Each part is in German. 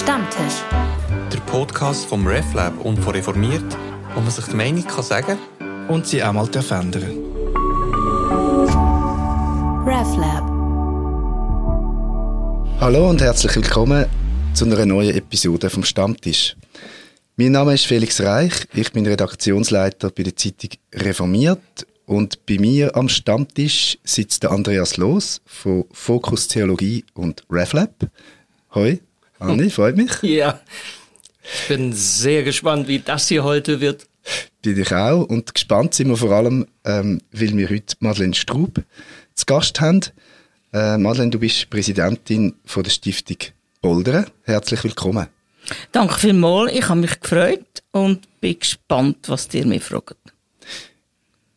Stammtisch. Der Podcast vom RefLab und von Reformiert, wo man sich die Meinung kann sagen und sie auch mal verändern RefLab. Hallo und herzlich willkommen zu einer neuen Episode vom Stammtisch. Mein Name ist Felix Reich, ich bin Redaktionsleiter bei der Zeitung Reformiert und bei mir am Stammtisch sitzt der Andreas Loos von Fokus Theologie und RefLab. Hoi. Andi, freut mich. Ja, ich bin sehr gespannt, wie das hier heute wird. Bin ich auch. Und gespannt sind wir vor allem, ähm, weil wir heute Madeleine Straub zu Gast haben. Äh, Madeleine, du bist Präsidentin von der Stiftung Boldere. Herzlich willkommen. Danke vielmals. Ich habe mich gefreut und bin gespannt, was dir mir fragt.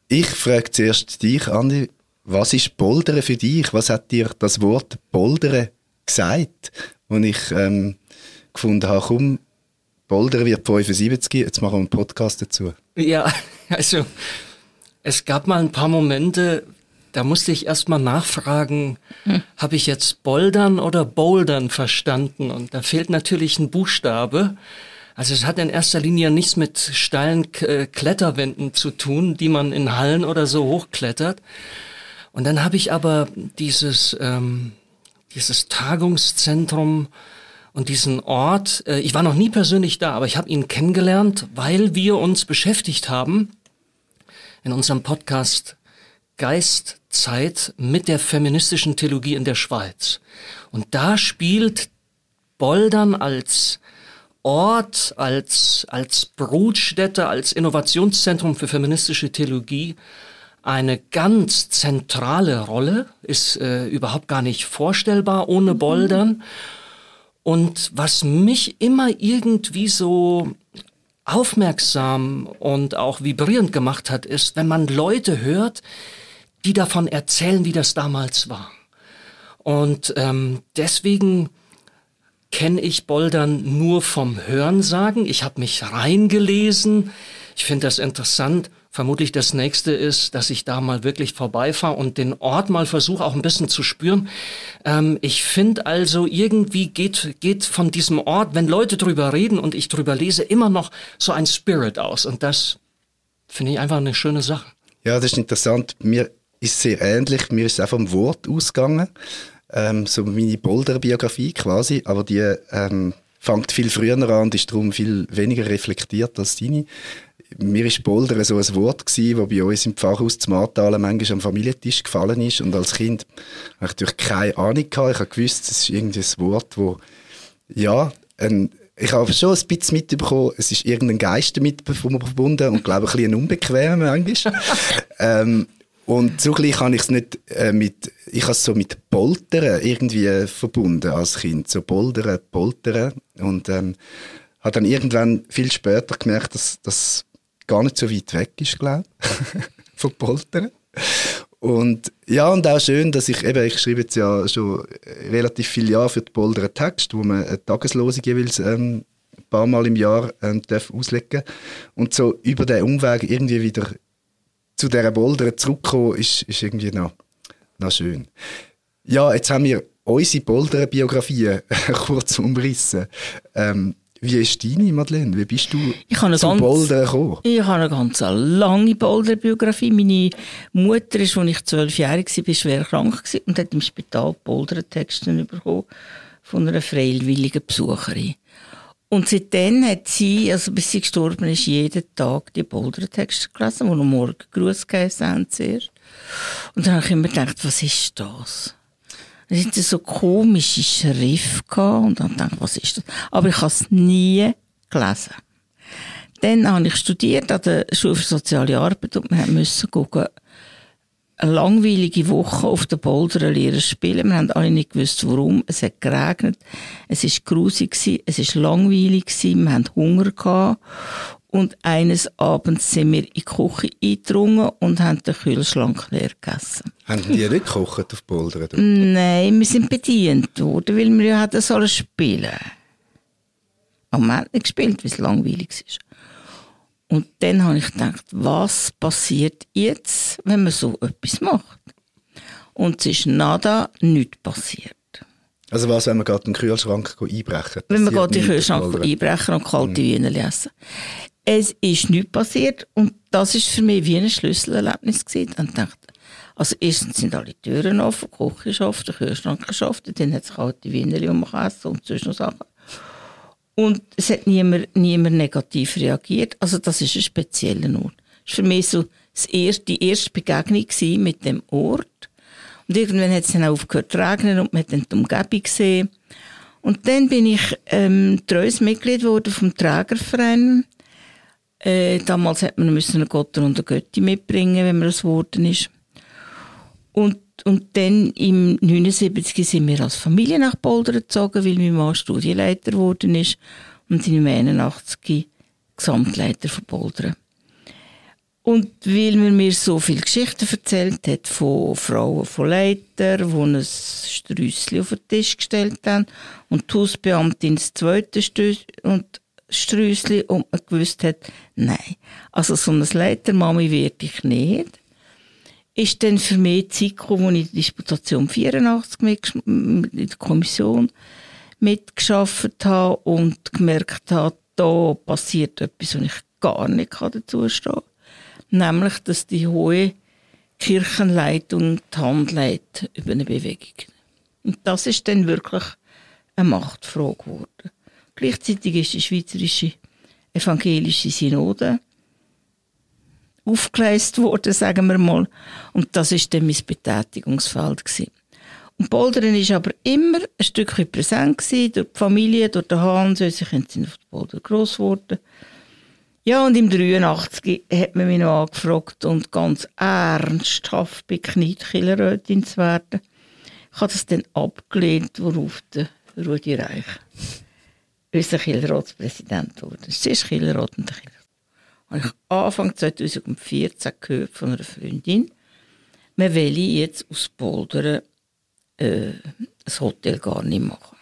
Ich frage zuerst dich, Andi, was ist Boldere für dich? Was hat dir das Wort Boldere gesagt? Und ich ähm, gefunden habe, komm, Boulder wird 75, jetzt machen wir einen Podcast dazu. Ja, also es gab mal ein paar Momente, da musste ich erstmal nachfragen, hm. habe ich jetzt Bouldern oder Bouldern verstanden? Und da fehlt natürlich ein Buchstabe. Also es hat in erster Linie nichts mit steilen äh, Kletterwänden zu tun, die man in Hallen oder so hochklettert. Und dann habe ich aber dieses ähm, dieses Tagungszentrum und diesen Ort. Äh, ich war noch nie persönlich da, aber ich habe ihn kennengelernt, weil wir uns beschäftigt haben in unserem Podcast Geistzeit mit der feministischen Theologie in der Schweiz. Und da spielt Boldern als Ort, als, als Brutstätte, als Innovationszentrum für feministische Theologie eine ganz zentrale Rolle, ist äh, überhaupt gar nicht vorstellbar ohne mhm. Bouldern. Und was mich immer irgendwie so aufmerksam und auch vibrierend gemacht hat, ist, wenn man Leute hört, die davon erzählen, wie das damals war. Und ähm, deswegen kenne ich Bouldern nur vom Hörensagen. Ich habe mich reingelesen. Ich finde das interessant vermutlich das nächste ist, dass ich da mal wirklich vorbeifahre und den Ort mal versuche auch ein bisschen zu spüren. Ähm, ich finde also irgendwie geht, geht von diesem Ort, wenn Leute drüber reden und ich drüber lese, immer noch so ein Spirit aus. Und das finde ich einfach eine schöne Sache. Ja, das ist interessant. Mir ist sehr ähnlich. Mir ist es auch vom Wort ausgegangen. Ähm, so meine Boulder-Biografie quasi. Aber die ähm, fängt viel früher an und ist darum viel weniger reflektiert als deine mir ist Boulder so ein Wort gewesen, das bei uns im Pfarrhaus zum Martalen manchmal am Familientisch gefallen ist. Und als Kind habe ich natürlich keine Ahnung gehabt. Ich habe gewusst, es ist irgendwie ein Wort, wo, ja, ein, ich habe schon ein bisschen mitbekommen, es ist irgendein Geist damit verbunden und glaube ich ein bisschen unbequem manchmal. ähm, und zugleich habe ich es nicht äh, mit, ich habe es so mit Poltern irgendwie äh, verbunden als Kind. So Poltern, Poltern. Und ähm, habe dann irgendwann viel später gemerkt, dass, dass gar nicht so weit weg ist, glaube ich, von Poltern. Und ja, und auch schön, dass ich eben, ich schreibe jetzt ja schon relativ viele Jahre für die Polder Text, wo man eine Tageslose jeweils ähm, ein paar Mal im Jahr ähm, darf auslegen Und so über den Umweg irgendwie wieder zu dieser Polder zurückkommen, ist, ist irgendwie noch, noch schön. Ja, jetzt haben wir unsere Polder-Biografien kurz umrissen. Ähm, wie ist deine, Madeleine? Wie bist du ich zum ganz, Boulder gekommen? Ich habe eine ganz lange Boulder-Biografie. Meine Mutter, ist, als ich zwölfjährig war, schwer krank und hat im Spital Boulder-Texte bekommen von einer freiwilligen Besucherin. Und seitdem hat sie, also bis sie gestorben ist, jeden Tag die Boulder-Texte gelesen, die am Morgen Gruß geheißen haben zuerst. Und dann habe ich immer gedacht, was ist das? Es hatte so komische Schrift gehabt und dann ich, was ist das? Aber ich habe es nie gelesen. Dann habe ich studiert an der Schule für Soziale Arbeit und wir mussten gucken, eine langweilige Woche auf der Boulder Lehrer spielen. Wir haben alle nicht gewusst, warum. Es hat geregnet. Es war grusig. Es war langweilig. Wir hatten Hunger. Und eines Abends sind wir in die Küche eingedrungen und haben den Kühlschrank leer gegessen. Haben die nicht gekocht auf Boulder? Nein, wir sind bedient worden, weil wir ja hatten sollen spielen. Aber wir haben nicht gespielt, weil es langweilig ist. Und dann habe ich gedacht, was passiert jetzt, wenn man so etwas macht? Und es ist nada, nichts passiert. Also was, wenn man gerade den Kühlschrank einbrechen? Wenn man in den Kühlschrank einbrechen und kalte Wiener essen. Es ist nichts passiert und das ist für mich wie ein Schlüsselerlebnis gewesen. Und dachte, also erstens sind alle Türen offen, die Küche ist offen, der Kühlschrank ist offen, dann hat es kalte Wiener, kann essen und sonst noch Sachen. Und es hat niemand, niemand negativ reagiert. Also das ist ein spezieller Ort. Das war für mich so die erste Begegnung mit dem Ort. Und irgendwann hat es dann auch aufgehört zu regnen und man hat dann die Umgebung gesehen. Und dann bin ich ähm, treues Mitglied geworden vom Trägerverein. Äh, damals hat man müssen einen Gotter und eine Götti mitbringen, wenn man das geworden ist. Und, und dann im 79 sind wir als Familie nach Boulder gezogen, weil mein Mann Studienleiter geworden ist und im 81 Gesamtleiter von Boulder. Und weil man mir so viele Geschichten erzählt hat von Frauen, von Leitern, die ein Strüssli auf den Tisch gestellt haben und die Hausbeamtin das zweite Strüssli und man gewusst hat, nein, also so eine Leitermami werde ich nicht, ist dann für mich die Zeit gekommen, wo ich der Disputation 84 mit, in der Kommission mitgeschafft habe und gemerkt habe, da passiert etwas, und ich gar nicht dazu stehen kann. Nämlich, dass die hohe Kirchenleitung die Hand leitet über eine Bewegung. Und das ist dann wirklich eine Machtfrage geworden. Gleichzeitig ist die Schweizerische Evangelische Synode aufgeleistet worden, sagen wir mal. Und das ist dann mein Betätigungsfeld gewesen. Und Poldern ist aber immer ein Stückchen präsent gewesen, durch die Familie, durch den Hans, sie sind auf Polder gross geworden. Ja, und im 83 hat man mich noch angefragt und ganz ernsthaft bekniet, Killerrätin zu werden. Ich habe das dann abgelehnt, worauf der Rudi Reich unser Killerratspräsident wurde. Es ist Killerrat und Killerrat. Habe ich Anfang 2014 gehört von einer Freundin, man will jetzt aus Poldern äh, ein Hotel gar nicht machen.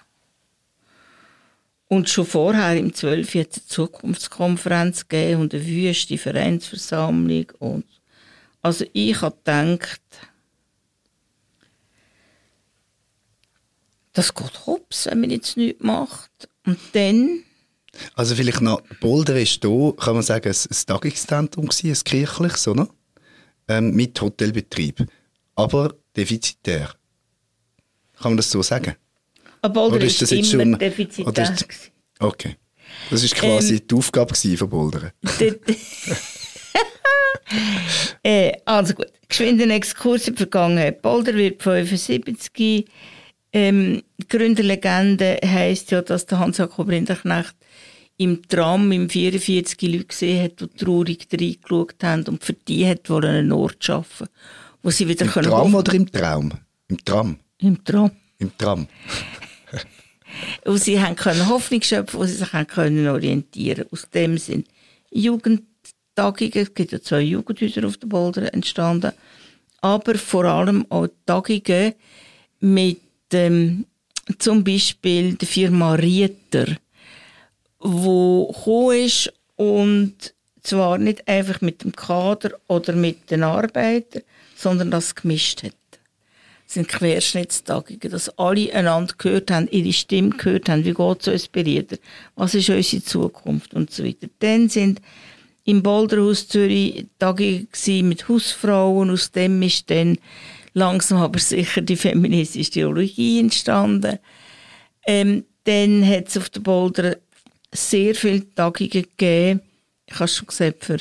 Und schon vorher, im 12. hat es eine Zukunftskonferenz gegeben und eine wüste Vereinsversammlung. Und also ich habe gedacht, das geht hops, wenn man jetzt nichts macht. Und dann, Also vielleicht noch, Boulder ist da, kann man sagen, ein, ein Tagungszentrum gewesen, ein kirchliches, oder? Ähm, mit Hotelbetrieb. Aber defizitär. Kann man das so sagen? Boulder Oder ist, das jetzt immer schon- defizitär. ist-. Okay. Das ist quasi Ähm, die Aufgabe von Boulder. Dort- äh, also gut, geschwind ein Exkurs in die Vergangenheit. Boulder wird 75. Ähm, die Gründerlegende heisst ja, dass der Hans-Jakob Rinderknecht im Tram im 44 Leute gesehen hat, die traurig reingeschaut haben und für die hat wohl einen Ort schaffen, wo sie wieder Im können Tram hoffen- oder im Traum? Im Tram. Im Tram. Im Tram. Wo sie haben können Hoffnung schöpfen, wo sie sich haben können orientieren. Aus dem sind Jugendtagungen, es gibt ja zwei Jugendhäuser auf der Boulder entstanden, aber vor allem auch Tagungen mit ähm, zum Beispiel der Firma Rieter, wo ist und zwar nicht einfach mit dem Kader oder mit den Arbeitern, sondern das gemischt hat sind Querschnittstagungen, dass alle einander gehört haben, ihre Stimme gehört haben, wie geht es uns Berieder, was ist unsere Zukunft und so weiter. Dann sind im Boulderhaus Zürich Tagungen mit Hausfrauen, aus dem ist dann langsam aber sicher die feministische Theologie entstanden. Ähm, dann hat es auf der Boulder sehr viele Tagungen gegeben, ich habe schon gesagt, für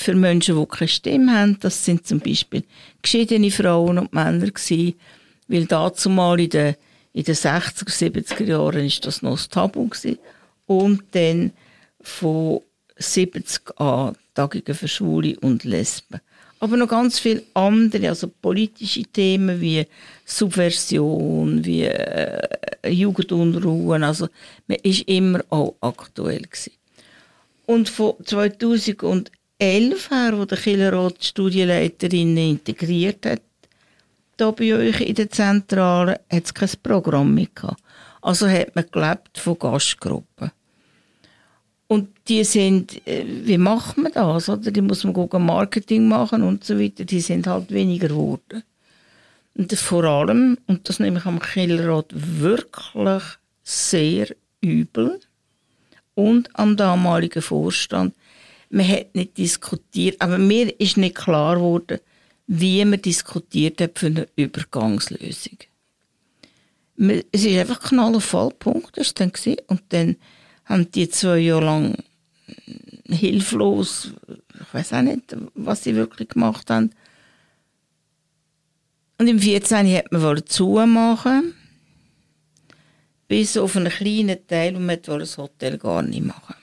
für Menschen, die keine Stimme haben. Das sind zum Beispiel geschiedene Frauen und Männer gewesen, weil dazu mal in den, in den 60er, 70er Jahren ist das noch das Tabu gewesen. Und dann von 70 an Tagungen für Schwule und Lesben. Aber noch ganz viele andere, also politische Themen wie Subversion, wie äh, Jugendunruhen. Also man ist immer auch aktuell gewesen. Und von 2011 her, wo der Killerrot die Studienleiterinnen integriert hat, da bei euch in der Zentrale, hat es kein Programm mehr gehabt. Also hat man gelebt von Gastgruppen. Und die sind, äh, wie macht man das? Oder? Die muss man gucken, Marketing machen und so weiter. Die sind halt weniger geworden. Und vor allem, und das nehme ich am Killerrad wirklich sehr übel, und am damaligen Vorstand, man hat nicht diskutiert, aber mir ist nicht klar geworden, wie man diskutiert hat für eine Übergangslösung. Es ist einfach knall auf Fallpunkt, das dann Und dann haben die zwei Jahre lang hilflos, ich weiß auch nicht, was sie wirklich gemacht haben. Und im 14. hat man wollen zumachen, bis auf einen kleinen Teil und man wollte das Hotel gar nicht machen.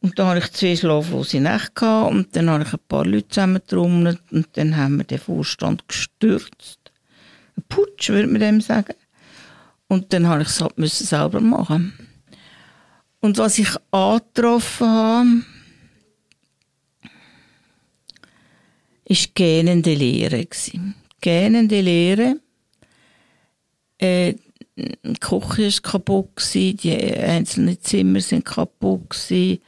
Und da hatte ich zwei schlaflose Nächte und dann habe ich ein paar Leute zusammengetrommelt und dann haben wir den Vorstand gestürzt. Ein Putsch, würde man dem sagen. Und dann habe ich es halt selber machen. Und was ich angetroffen habe, ist gähnende Lehre. Gähnende Lehre. Äh, die Küche war kaputt, die einzelnen Zimmer sind kaputt. Gewesen.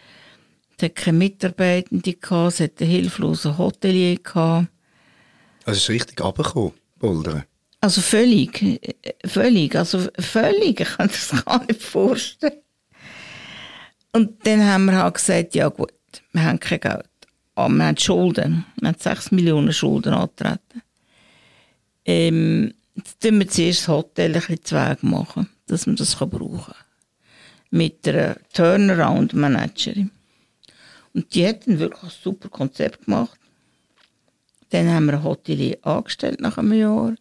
Es hat keine Mitarbeitende, gehabt, es hat einen hilflosen Hotelier. Also es ist richtig runtergekommen, Bouldern? Also völlig, völlig, also völlig, ich kann das gar nicht vorstellen. Und dann haben wir halt gesagt, ja gut, wir haben kein Geld. Aber wir haben Schulden. Wir haben 6 Millionen Schulden angetreten. Ähm, jetzt tun wir zuerst das Hotel ein bisschen Zweig machen, dass man das brauchen kann. Mit einer Turnaround-Managerin. Und die hat dann wirklich ein super Konzept gemacht. Dann haben wir ein Hotelier angestellt nach einem Jahr.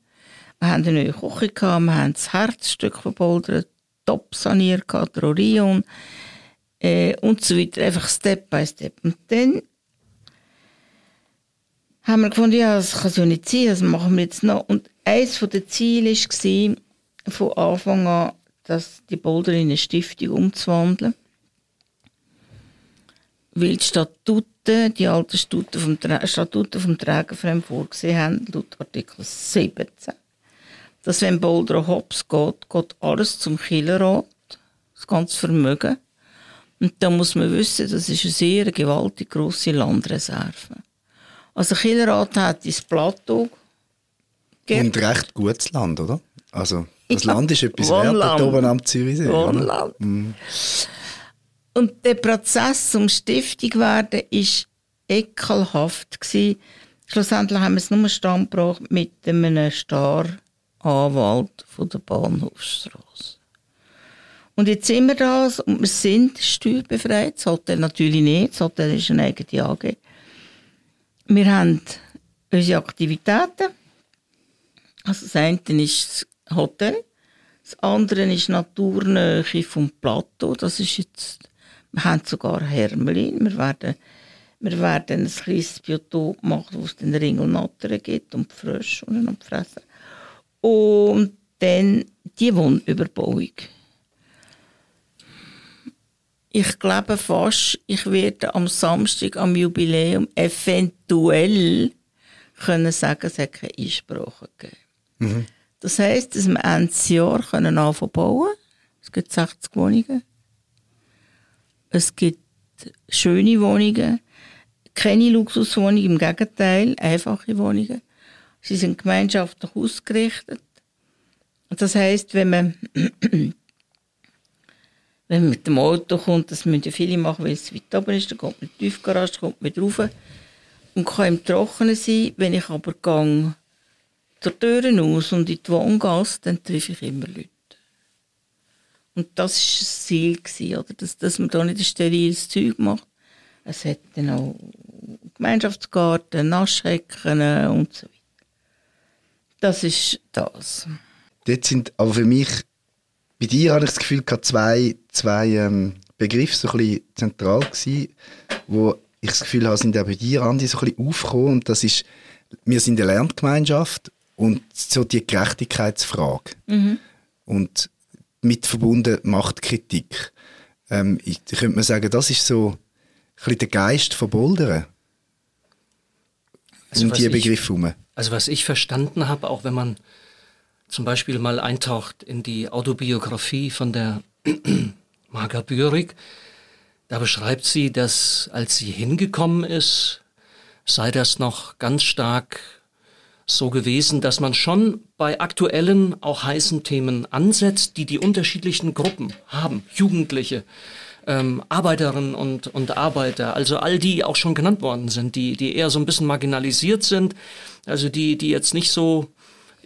Wir haben eine neue Küche gehabt, wir haben das Herzstück verbouldert, top saniert, Rorion äh, und so weiter. Einfach Step by Step. Und dann haben wir gefunden, ja, das kann so nicht sein, das machen wir jetzt noch. Und eines der Ziele war, von Anfang an, dass die Boulder in eine Stiftung umzuwandeln weil die Statuten, die alten Statuten vom, Statuten vom Trägerverein vorgesehen haben, laut Artikel 17, dass wenn Boulder Hops geht, geht alles zum Killerrat, das ganze Vermögen. Und da muss man wissen, das ist eine sehr gewaltig grosse Landreserve. Also Killerrat hat das Plateau Und recht gutes Land, oder? Also das ja, Land ist etwas wert, oben am Zürichsee. Wohnland. Und der Prozess um Stiftung werden ist ekelhaft gewesen. Schlussendlich haben wir es nur stand mit einem Star-Anwalt von der Bahnhofstrasse. Und jetzt sind wir das und wir sind steuerbefreit. Das Hotel natürlich nicht. Das Hotel ist eine eigene AG. Wir haben unsere Aktivitäten. Also das eine ist das Hotel. Das andere ist Naturnähe vom Plateau. Das ist jetzt wir haben sogar Hermelin. Wir werden, wir werden ein kleines Biotop machen, wo es den Ringelnattern gibt und Frösche und fressen. Und dann die Wohnüberbauung. Ich glaube fast, ich werde am Samstag am Jubiläum eventuell können sagen, es hat keine Einsprache gegeben. Mhm. Das heisst, dass wir Ende Jahr können anfangen bauen. Es gibt 60 Wohnungen. Es gibt schöne Wohnungen, keine Luxuswohnungen, im Gegenteil, einfache Wohnungen. Sie sind gemeinschaftlich ausgerichtet. Das heißt, wenn man, wenn man mit dem Auto kommt, das müssen viele machen, weil es weit oben ist, dann kommt man in die Tiefgarage, kommt man drauf und kann im Trockenen sein. Wenn ich aber gang zur Tür aus und in die Wohngasse, dann treffe ich immer Leute. Und das war das Ziel, gewesen, oder? Dass, dass man da nicht ein steriles Zeug macht. Es hat dann auch Gemeinschaftsgarten, Naschhecken und so weiter. Das ist das. Dort sind aber für mich, bei dir habe ich das Gefühl, zwei, zwei ähm, Begriffe so ein bisschen zentral gewesen, wo ich das Gefühl habe, sind auch bei dir, Andi, so ein bisschen aufgekommen. Und das ist, wir sind eine Lerngemeinschaft und so die Gerechtigkeitsfrage. Mhm. Und mit verbunden Machtkritik. Ähm, ich, könnte man sagen, das ist so ein bisschen der Geist von Bouldern. Also um diese Begriffe herum. Also was ich verstanden habe, auch wenn man zum Beispiel mal eintaucht in die Autobiografie von der Marga Bürig, da beschreibt sie, dass als sie hingekommen ist, sei das noch ganz stark so gewesen, dass man schon bei aktuellen, auch heißen Themen ansetzt, die die unterschiedlichen Gruppen haben. Jugendliche, ähm, Arbeiterinnen und, und Arbeiter, also all die auch schon genannt worden sind, die, die eher so ein bisschen marginalisiert sind, also die, die jetzt nicht so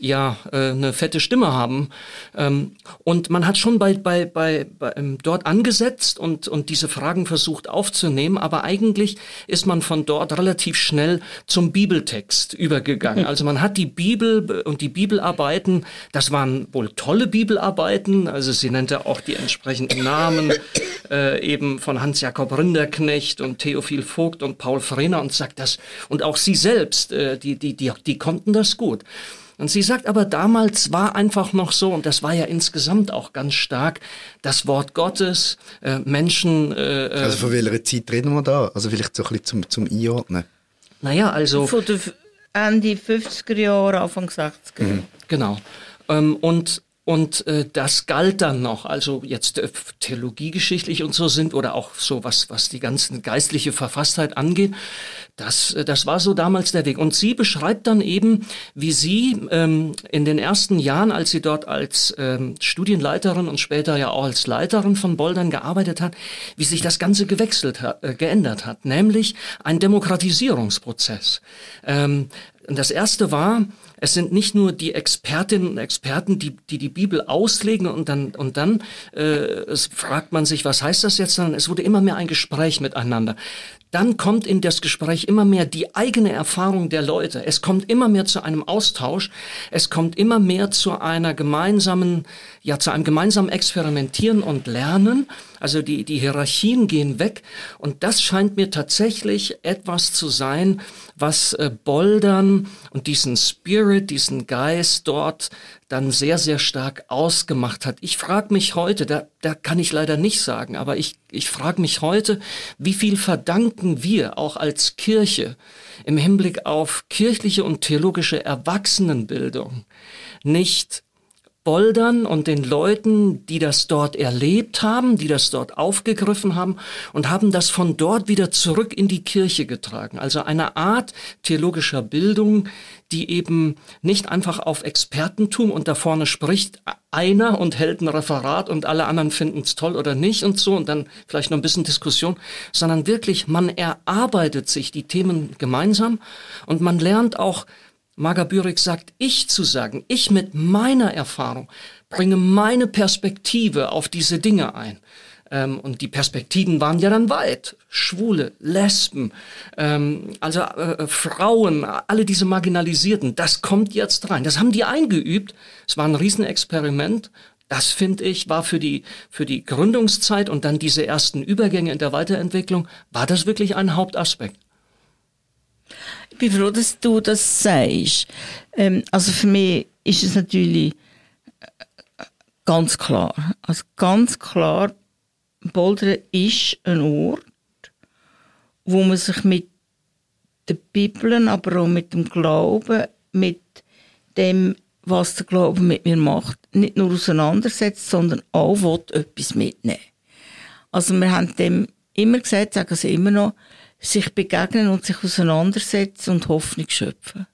ja äh, eine fette Stimme haben. Ähm, und man hat schon bei, bei, bei, bei ähm, dort angesetzt und, und diese Fragen versucht aufzunehmen, aber eigentlich ist man von dort relativ schnell zum Bibeltext übergegangen. Also man hat die Bibel und die Bibelarbeiten, das waren wohl tolle Bibelarbeiten, also sie nannte auch die entsprechenden Namen, äh, eben von Hans-Jakob Rinderknecht und Theophil Vogt und Paul Frener und sagt das, und auch sie selbst, äh, die, die, die, die konnten das gut. Und sie sagt aber, damals war einfach noch so, und das war ja insgesamt auch ganz stark, das Wort Gottes, äh, Menschen. Äh, äh also von welcher Zeit reden wir da? Also vielleicht so ein bisschen zum, zum Einordnen. Naja, also. Von der Ende 50er Jahre, Anfang 60er. Mhm. Genau. Ähm, und und äh, das galt dann noch, also jetzt äh, theologiegeschichtlich und so sind oder auch so was was die ganzen geistliche Verfasstheit angeht, das äh, das war so damals der Weg. Und sie beschreibt dann eben, wie sie ähm, in den ersten Jahren, als sie dort als ähm, Studienleiterin und später ja auch als Leiterin von Bouldern gearbeitet hat, wie sich das Ganze gewechselt hat, äh, geändert hat, nämlich ein Demokratisierungsprozess. Ähm, das erste war, es sind nicht nur die Expertinnen und Experten, die die, die Bibel auslegen und dann, und dann äh, fragt man sich, was heißt das jetzt, sondern es wurde immer mehr ein Gespräch miteinander. Dann kommt in das Gespräch immer mehr die eigene Erfahrung der Leute. Es kommt immer mehr zu einem Austausch. Es kommt immer mehr zu einer gemeinsamen, ja, zu einem gemeinsamen Experimentieren und Lernen. Also die, die Hierarchien gehen weg. Und das scheint mir tatsächlich etwas zu sein, was äh, Bouldern und diesen Spirit, diesen Geist dort dann sehr, sehr stark ausgemacht hat. Ich frage mich heute, da, da kann ich leider nicht sagen, aber ich, ich frage mich heute, wie viel verdanken wir auch als Kirche im Hinblick auf kirchliche und theologische Erwachsenenbildung nicht Boldern und den Leuten, die das dort erlebt haben, die das dort aufgegriffen haben und haben das von dort wieder zurück in die Kirche getragen. Also eine Art theologischer Bildung, die eben nicht einfach auf Expertentum und da vorne spricht einer und hält ein Referat und alle anderen finden es toll oder nicht und so und dann vielleicht noch ein bisschen Diskussion, sondern wirklich man erarbeitet sich die Themen gemeinsam und man lernt auch Marga Bürik sagt, ich zu sagen, ich mit meiner Erfahrung bringe meine Perspektive auf diese Dinge ein. Ähm, und die Perspektiven waren ja dann weit. Schwule, Lesben, ähm, also äh, Frauen, alle diese Marginalisierten, das kommt jetzt rein. Das haben die eingeübt. Es war ein Riesenexperiment. Das finde ich war für die für die Gründungszeit und dann diese ersten Übergänge in der Weiterentwicklung war das wirklich ein Hauptaspekt. Bin froh, dass du das sagst. Ähm, also für mich ist es natürlich äh, ganz klar. Also ganz klar, Boldern ist ein Ort, wo man sich mit der Bibel, aber auch mit dem Glauben, mit dem, was der Glaube mit mir macht, nicht nur auseinandersetzt, sondern auch etwas mitnehmen. Also wir haben dem immer gesagt, sagen sie immer noch, sich begegnen und sich auseinandersetzen und Hoffnung schöpfen.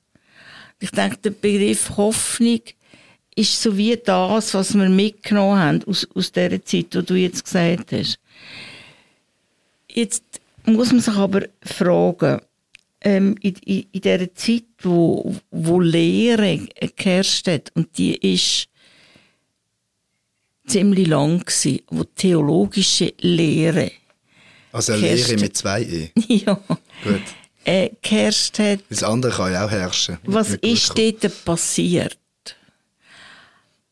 Ich denke, der Begriff Hoffnung ist so wie das, was wir mitgenommen haben aus, aus dieser Zeit, die du jetzt gesagt hast. Jetzt muss man sich aber fragen, ähm, in, in, in dieser Zeit, wo, wo Lehre geherrscht hat, und die ist ziemlich lang gewesen, wo theologische Lehre also eine Lehre mit zwei E. ja. Gut. Äh, geherrscht hat. Das andere kann ja auch herrschen. Was ist dort passiert?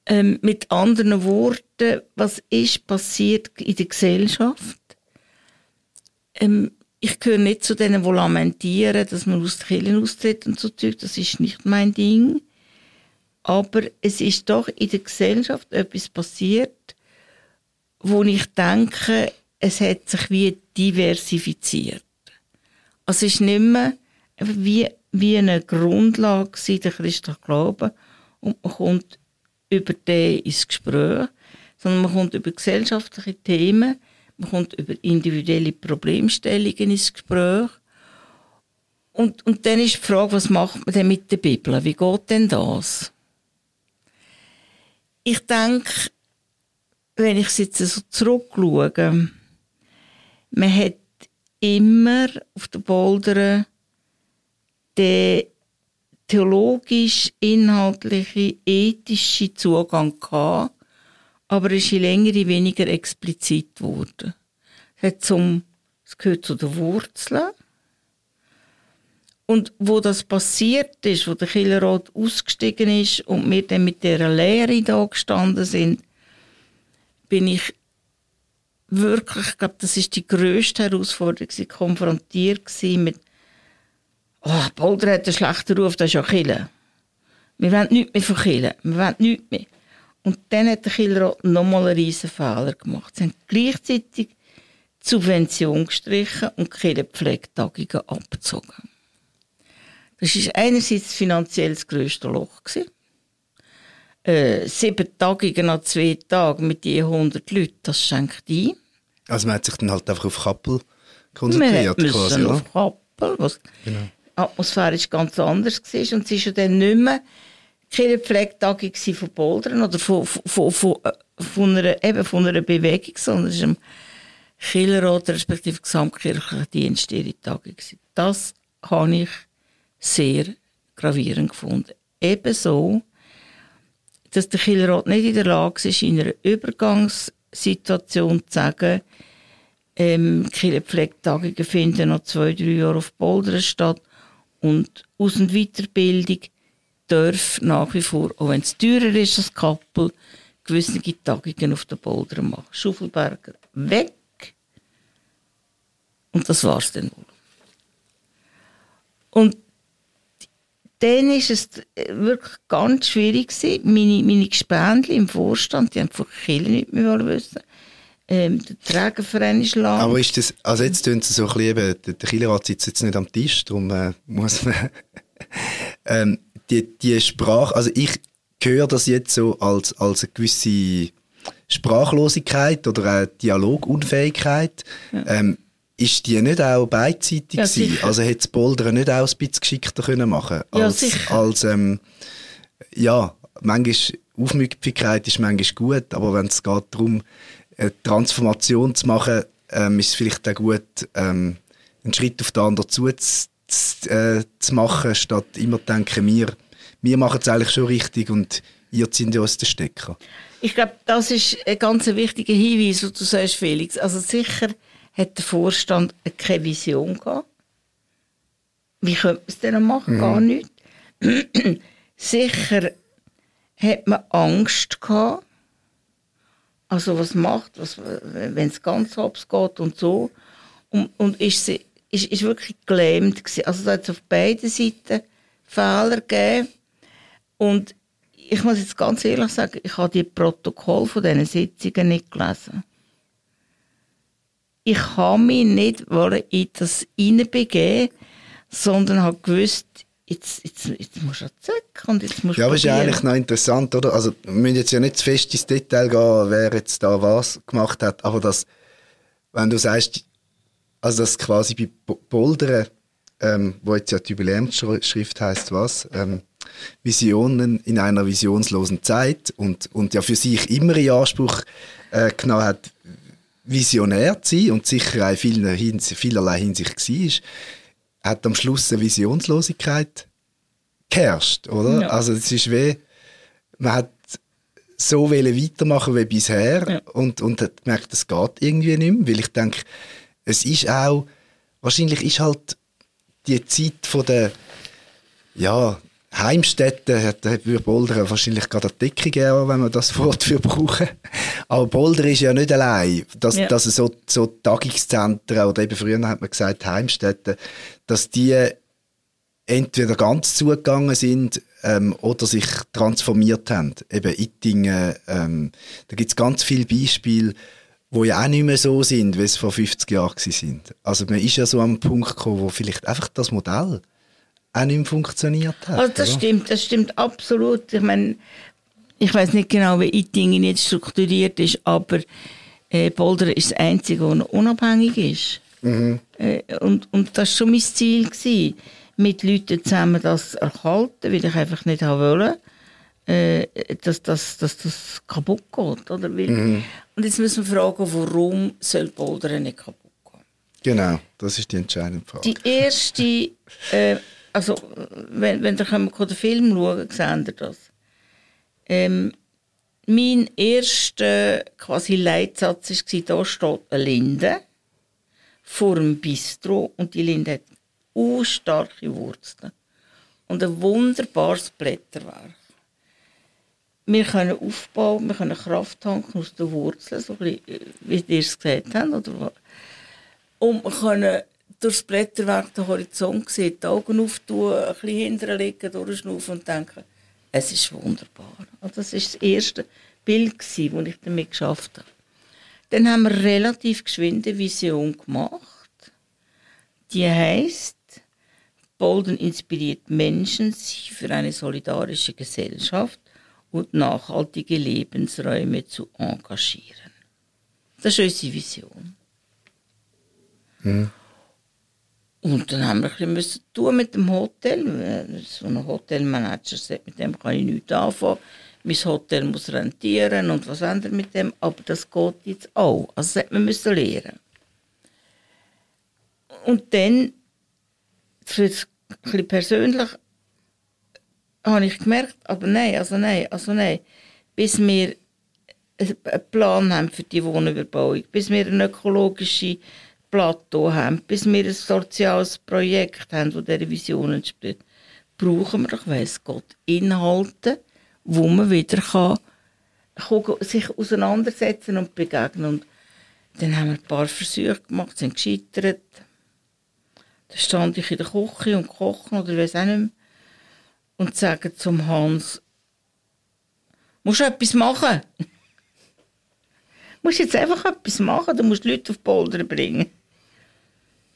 Ähm, mit anderen Worten, was ist passiert in der Gesellschaft? Ähm, ich gehöre nicht zu denen, die lamentieren, dass man aus der Kirche austritt und so Zeug. Das ist nicht mein Ding. Aber es ist doch in der Gesellschaft etwas passiert, wo ich denke, es hat sich wie diversifiziert. Also es ist nicht mehr wie, wie eine Grundlage der christlichen Glauben und man kommt über den ins Gespräch, sondern man kommt über gesellschaftliche Themen, man kommt über individuelle Problemstellungen ins Gespräch und, und dann ist die Frage, was macht man denn mit der Bibel? Wie geht denn das? Ich denke, wenn ich jetzt so zurückschaue, man hat immer auf der Boulder den theologisch, inhaltliche, ethische Zugang gehabt, aber es ist je länger, je weniger explizit geworden. Es, es gehört zu den Wurzeln. Und wo das passiert ist, wo der Killerrot ausgestiegen ist und wir dann mit dieser Lehre da gestanden sind, bin ich wirklich, ich glaube, das ist die grösste Herausforderung, sie konfrontiert mit, oh, Boulder hat einen schlechten Ruf, das ist ja Killer. Wir wollen nichts mehr von Killer, wir wollen nichts mehr. Und dann hat der Killer nochmal einen riesen Fehler gemacht. Sie haben gleichzeitig die Subvention gestrichen und die Killerpflegetagungen abgezogen. Das war einerseits finanziell das grösste Loch. Gewesen. Äh, sieben Tagungen an zwei Tagen mit je 100 Leuten, das schenkt ein. Also man hat sich dann halt einfach auf Kappel konzentriert. Man quasi, auf Kappel, was genau. atmosphärisch ganz anders war. Und es war ja dann nicht mehr keine Pflegetagung von Bouldern oder von, von, von, äh, von, einer, eben von einer Bewegung, sondern es war ein Killerrat, respektive gesamtkirchlicher Dienst ihre Tagung. Das habe ich sehr gravierend gefunden. Ebenso, dass der Killerrat nicht in der Lage ist, in einer Übergangssituation zu sagen, ähm, Killerpflegetagungen finden noch zwei, drei Jahre auf Bouldern statt und Aus- und Weiterbildung darf nach wie vor, auch wenn es teurer ist als Kappel, gewisse Tagungen auf den Bouldern machen. Schuffelberger weg. Und das war's dann wohl. Und dann war es wirklich ganz schwierig gewesen. Meine, meine Gespendli im Vorstand, die haben von Kirche nicht mehr wissen. Ähm, der Trägerverein ist lang. Aber ist das, also jetzt tun sie so ein bisschen, eben, der, der Killerrat sitzt jetzt nicht am Tisch, darum äh, muss man, ähm, die, die Sprache, also ich höre das jetzt so als, als eine gewisse Sprachlosigkeit oder eine Dialogunfähigkeit. Ja. Ähm, ist die nicht auch beidseitig ja, gewesen? Also hätte das Bouldern nicht auch ein bisschen geschickter können machen als, ja, sicher. als ähm, ja, manchmal Aufmüpfigkeit ist manchmal gut, aber wenn es geht darum, eine Transformation zu machen, ähm, ist es vielleicht auch gut, ähm, einen Schritt auf den anderen zu, zu, äh, zu machen, statt immer zu denken, wir, wir machen es eigentlich schon richtig und ihr zieht uns den Stecker. Ich glaube, das ist ein ganz wichtiger Hinweis, was du sagst, Felix. Also sicher hat der Vorstand keine Vision gehabt. Wie könnte man es denn machen? Mhm. Gar nicht. Sicher hat man Angst gehabt. Also was macht, was, wenn es ganz hops geht und so. Und, und ist, ist, ist wirklich gelähmt gewesen. Also da hat es auf beiden Seiten Fehler gegeben. Und ich muss jetzt ganz ehrlich sagen, ich habe die Protokoll von diesen Sitzungen nicht gelesen ich habe mich nicht in das hineinbegeben, sondern habe gewusst, jetzt, jetzt, jetzt musst du zack und jetzt musst du Ja, aber ist ja eigentlich noch interessant, oder? Also, wir müssen jetzt ja nicht zu fest ins Detail gehen, wer jetzt da was gemacht hat, aber das, wenn du sagst, also das quasi bei Bouldern, ähm, wo jetzt ja die Jubiläumsschrift heißt was, ähm, Visionen in einer visionslosen Zeit und, und ja für sich immer in Anspruch äh, genommen hat, visionär zu sein und sicher auch in vielen, vielerlei Hinsicht war, hat am Schluss eine Visionslosigkeit geherrscht, oder? Ja. Also es ist wie, man hat so weitermachen wie bisher ja. und, und hat gemerkt, es geht irgendwie nicht mehr, weil ich denke, es ist auch, wahrscheinlich ist halt die Zeit von der, ja, Heimstätte hat, würde Boulder wahrscheinlich gerade eine Decke geben, wenn man das Wort für brauchen. Aber Boulder ist ja nicht allein. Dass, ja. dass so, so Tagungszentren oder eben früher hat man gesagt Heimstätte, dass die entweder ganz zugegangen sind ähm, oder sich transformiert haben. Eben Ittingen, ähm, da gibt es ganz viele Beispiele, wo ja auch nicht mehr so sind, wie es vor 50 Jahren sind. Also man ist ja so am Punkt gekommen, wo vielleicht einfach das Modell auch nicht mehr funktioniert hat. Also das oder? stimmt, das stimmt absolut. Ich meine, ich weiß nicht genau, wie Itingen jetzt strukturiert ist, aber äh, Boulder ist das Einzige, das unabhängig ist. Mhm. Äh, und, und das war schon mein Ziel. Gewesen. mit Leuten zusammen das erhalten, weil ich einfach nicht haben wollte, äh, dass, dass, dass das kaputt geht. Oder? Mhm. Und jetzt müssen wir fragen, warum soll Bouldern nicht kaputt gehen? Genau, das ist die entscheidende Frage. Die erste, äh, also wenn, wenn ihr den Film schauen, seht ihr das. Ähm, mein erster quasi Leitsatz war, da steht eine Linde vor dem Bistro und die Linde hat starke Wurzeln und ein wunderbares Blätterwerk. Wir können aufbauen, wir können Kraft tanken aus den Wurzeln, so ein bisschen, wie ihr es gesagt habt. Oder? Und wir können durch das Blätterwerk den Horizont sehen, die Augen auftun, ein bisschen hinterher liegen, durchschnaufen und denken, es ist wunderbar. Und das war das erste Bild, das ich damit geschafft habe. Dann haben wir relativ geschwind eine Vision gemacht. Die heißt, Bolden inspiriert Menschen, sich für eine solidarische Gesellschaft und nachhaltige Lebensräume zu engagieren. Das ist unsere Vision. Und dann haben wir ein bisschen tun mit dem Hotel. So ein Hotelmanager sagt, mit dem kann ich nichts anfangen. Mein Hotel muss rentieren und was anderes mit dem. Aber das geht jetzt auch. Also das hat man lernen. Und dann, für das bisschen persönlich, habe ich gemerkt, aber nein, also nein, also nein. Bis wir einen Plan haben für die Wohnüberbauung, bis wir ein ökologisches Plateau haben, bis wir ein soziales Projekt haben, das dieser Vision entspricht, brauchen wir, ich weiss Gott, Inhalte, wo man wieder kann, sich auseinandersetzen und begegnen. Und dann haben wir ein paar Versuche gemacht, sind gescheitert. Dann stand ich in der Küche und kochen oder weiss auch nicht mehr, und sage zum Hans, musst du etwas machen? musst jetzt einfach etwas machen, du musst Leute auf Boulder bringen.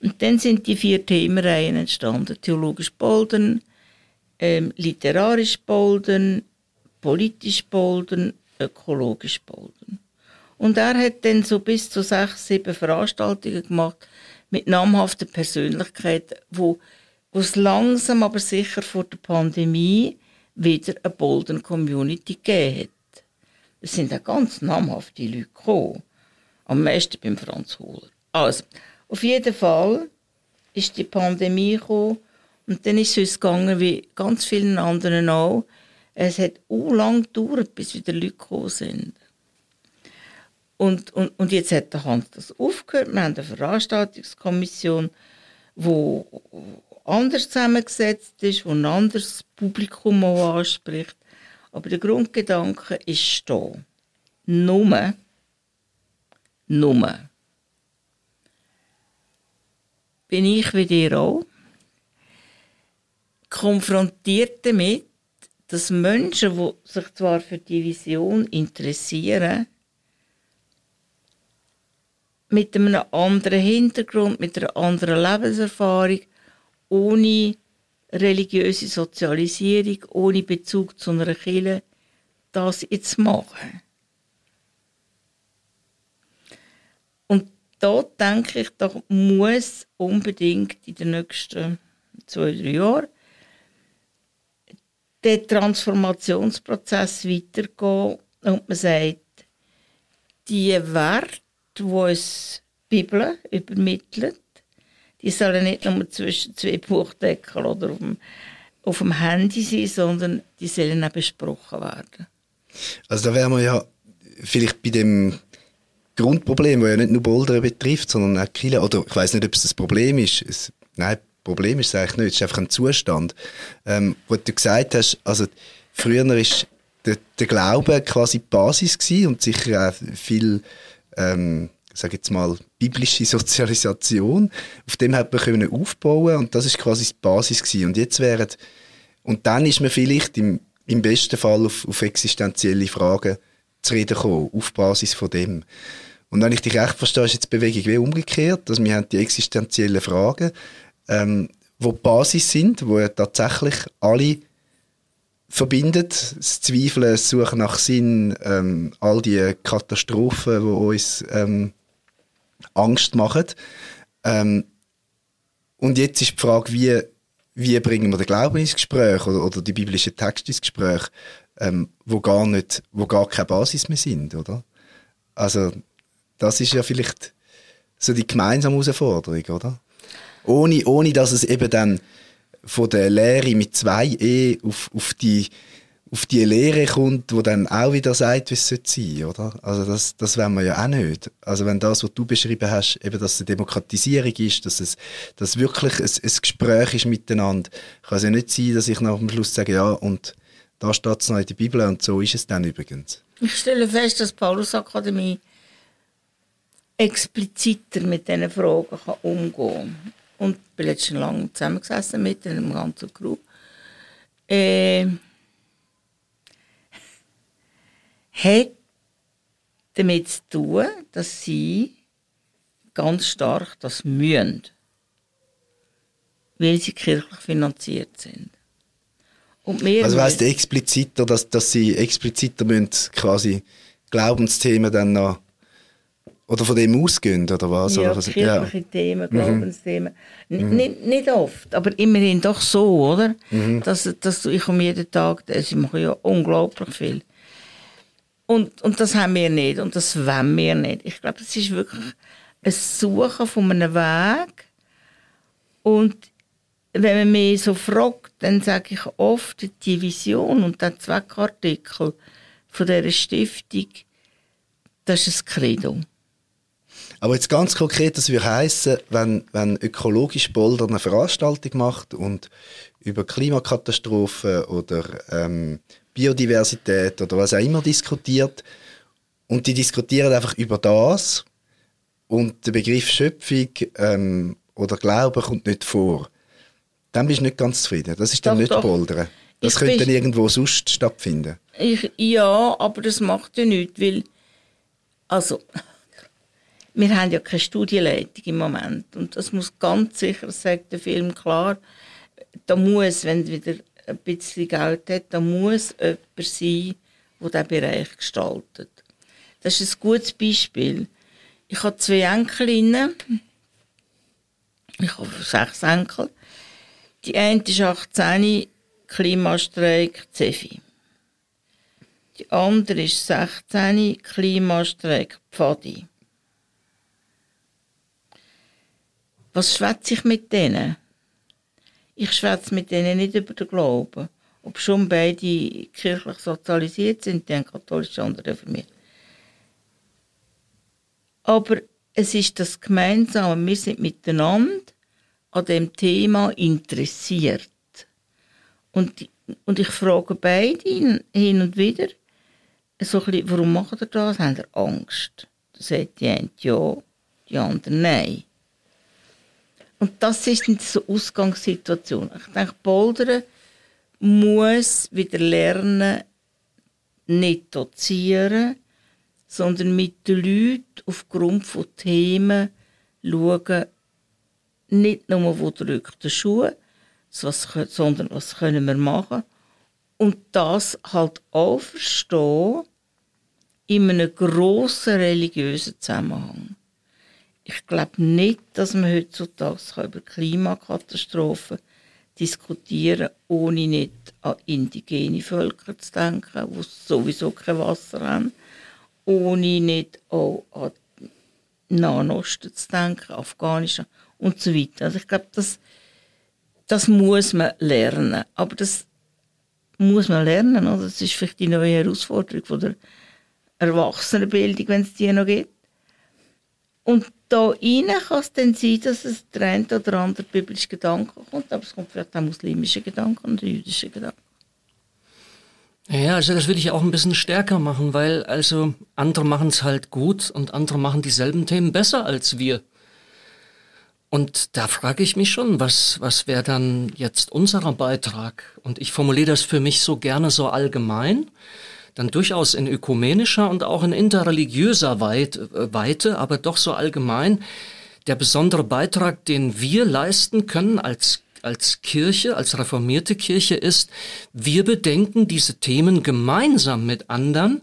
Und dann sind die vier Themenreihen entstanden. Theologisch Bolden, ähm, literarisch Bolden, politisch Bolden, ökologisch Bolden. Und er hat dann so bis zu sechs, sieben Veranstaltungen gemacht mit namhaften Persönlichkeiten, wo es langsam aber sicher vor der Pandemie wieder eine Bolden Community gegeben hat. Es sind auch ganz namhafte Leute gekommen. Am meisten beim Franz Hohler. Also, auf jeden Fall ist die Pandemie gekommen und dann ist es uns gegangen, wie ganz vielen anderen auch. Es hat auch lang gedauert, bis wieder Leute gekommen sind. Und, und, und jetzt hat der Hans das aufgehört. Wir haben eine Veranstaltungskommission, die anders zusammengesetzt ist, wo ein anderes Publikum auch anspricht. Aber der Grundgedanke ist da. Nur, nur, bin ich wie dir auch konfrontiert damit, dass Menschen, die sich zwar für die Vision interessieren, mit einem anderen Hintergrund, mit einer anderen Lebenserfahrung, ohne religiöse Sozialisierung, ohne Bezug zu einer Kirche, das jetzt machen. Und da denke ich, da muss unbedingt in den nächsten zwei, drei Jahren der Transformationsprozess weitergehen und man sagt, die Werte, die uns die Bibel übermittelt, die sollen nicht nur zwischen zwei Buchdeckeln oder auf dem, auf dem Handy sein, sondern die sollen auch besprochen werden. Also da wären wir ja vielleicht bei dem Grundproblem, das ja nicht nur Boulder betrifft, sondern auch Kille. Oder ich weiß nicht, ob es das Problem ist. Es, nein, Problem ist es eigentlich nicht. Es ist einfach ein Zustand. Ähm, wo du gesagt hast, also früher ist der, der Glaube quasi die Basis gewesen und sicher auch viel, ähm, sage jetzt mal, biblische Sozialisation. Auf dem hat man können aufbauen und das ist quasi die Basis gewesen. Und jetzt wären, und dann ist man vielleicht im, im besten Fall auf, auf existenzielle Fragen zu reden kommen, auf Basis von dem. Und wenn ich dich recht verstehe, ist jetzt die Bewegung wie umgekehrt, dass wir haben die existenziellen Fragen, ähm, wo die Basis sind, wo ja tatsächlich alle verbindet, das Zweifeln, das Suchen nach Sinn, ähm, all die Katastrophen, die uns ähm, Angst machen. Ähm, und jetzt ist die Frage, wie, wie bringen wir den Glauben ins Gespräch oder, oder die biblischen Texte ins Gespräch, ähm, wo gar nicht, wo gar keine Basis mehr sind, oder? Also, das ist ja vielleicht so die gemeinsame Herausforderung, oder? Ohne, ohne dass es eben dann von der Lehre mit zwei E auf, auf die auf die Lehre kommt, wo dann auch wieder sagt, wie es sein sollte, oder? Also das, das wollen wir ja auch nicht. Also wenn das, was du beschrieben hast, eben, dass es eine Demokratisierung ist, dass es dass wirklich ein, ein Gespräch ist miteinander, kann es ja nicht sein, dass ich nach dem Schluss sage, ja, und da steht es noch in der Bibel und so ist es dann übrigens. Ich stelle fest, dass die Paulus-Akademie expliziter mit diesen Fragen kann umgehen kann. Und ich bin jetzt schon lange zusammengesessen mit einem ganzen Crew. Äh, hat damit zu tun, dass sie ganz stark das mühen, weil sie kirchlich finanziert sind. Und also heisst expliziter, dass, dass sie expliziter müssen quasi Glaubensthemen dann noch oder von dem ausgehen, oder was? Ja, oder kirchliche ja. Themen, mhm. Glaubensthemen. Mhm. Nicht, nicht oft, aber immerhin doch so, oder? Mhm. Dass, dass ich um jeden Tag, sie machen ja unglaublich viel. Und, und das haben wir nicht und das wollen wir nicht. Ich glaube, es ist wirklich ein Suchen von einem Weg. Und wenn man mich so fragt, dann sage ich oft, die Vision und der Zweckartikel von dieser Stiftung, das ist ein Credo. Aber jetzt ganz konkret, das würde heißen, wenn, wenn ökologisch Boulder eine Veranstaltung macht und über Klimakatastrophen oder ähm, Biodiversität oder was auch immer diskutiert und die diskutieren einfach über das und der Begriff Schöpfung ähm, oder Glaube kommt nicht vor, dann bist du nicht ganz zufrieden. Das ist dann doch, nicht doch. Bouldern. Das ich könnte dann irgendwo sonst stattfinden. Ich, ja, aber das macht ja nichts, weil also wir haben ja keine Studienleitung im Moment und das muss ganz sicher, sagt der Film klar, da muss, wenn wieder ein bisschen Geld hat, da muss jemand sein, der diesen Bereich gestaltet. Das ist ein gutes Beispiel. Ich habe zwei Enkelinnen. Ich habe sechs Enkel. Die eine ist 18, Klimastreik Zefi. Die andere ist 16, Klimastreik Pfadi. Was schwätze ich mit denen? Ich schwätze mit denen nicht über den Glauben. Ob schon beide kirchlich sozialisiert sind, die haben katholisch, andere reformiert. Aber es ist das Gemeinsame. Wir sind miteinander an dem Thema interessiert. Und, und ich frage beide hin und wieder, so bisschen, warum macht ihr das? Haben ihr Angst? Da sagt die eine ja, die andere nein. Und das ist die Ausgangssituation. Ich denke, Bouldern muss wieder lernen, nicht dozieren, sondern mit den Leuten aufgrund von Themen schauen, nicht nur, wo drückt der Schuh, sondern was können wir machen. Und das halt auch verstehen in einem grossen religiösen Zusammenhang. Ich glaube nicht, dass man heutzutage über Klimakatastrophen diskutieren kann, ohne nicht an indigene Völker zu denken, die sowieso kein Wasser haben, ohne nicht auch an Nahen Osten zu denken, Afghanistan und so weiter. Also ich glaube, das, das muss man lernen. Aber das muss man lernen. Oder? Das ist vielleicht die neue Herausforderung von der Erwachsenenbildung, wenn es die noch gibt. Und da rein kann es dann sein, dass es der eine oder andere biblische Gedanke kommt, aber es kommt vielleicht auch muslimische Gedanken und jüdische Gedanken. Ja, also das will ich auch ein bisschen stärker machen, weil also andere machen es halt gut und andere machen dieselben Themen besser als wir. Und da frage ich mich schon, was, was wäre dann jetzt unser Beitrag? Und ich formuliere das für mich so gerne so allgemein dann durchaus in ökumenischer und auch in interreligiöser Weite, aber doch so allgemein der besondere Beitrag, den wir leisten können als als Kirche, als reformierte Kirche ist, wir bedenken diese Themen gemeinsam mit anderen,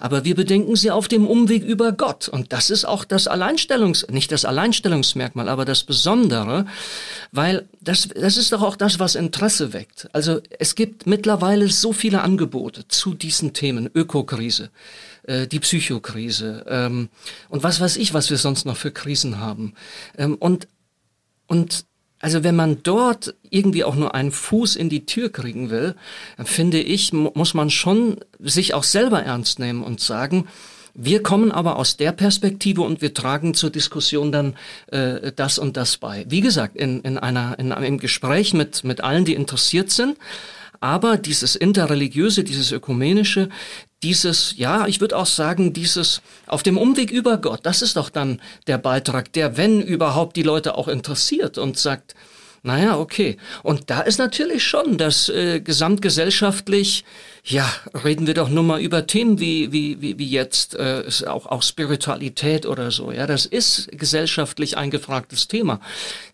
aber wir bedenken sie auf dem Umweg über Gott. Und das ist auch das Alleinstellungs, nicht das Alleinstellungsmerkmal, aber das Besondere, weil das, das ist doch auch das, was Interesse weckt. Also es gibt mittlerweile so viele Angebote zu diesen Themen, Ökokrise, äh, die Psychokrise ähm, und was weiß ich, was wir sonst noch für Krisen haben. Ähm, und, und also wenn man dort irgendwie auch nur einen Fuß in die Tür kriegen will, dann finde ich, muss man schon sich auch selber ernst nehmen und sagen, wir kommen aber aus der Perspektive und wir tragen zur Diskussion dann äh, das und das bei. Wie gesagt, in, in einer in einem Gespräch mit mit allen, die interessiert sind. Aber dieses interreligiöse, dieses ökumenische, dieses, ja, ich würde auch sagen, dieses auf dem Umweg über Gott, das ist doch dann der Beitrag, der, wenn überhaupt, die Leute auch interessiert und sagt, naja, okay. Und da ist natürlich schon das äh, gesamtgesellschaftlich ja, reden wir doch nur mal über Themen wie, wie, wie, wie jetzt äh, auch, auch Spiritualität oder so. Ja, das ist gesellschaftlich ein gefragtes Thema.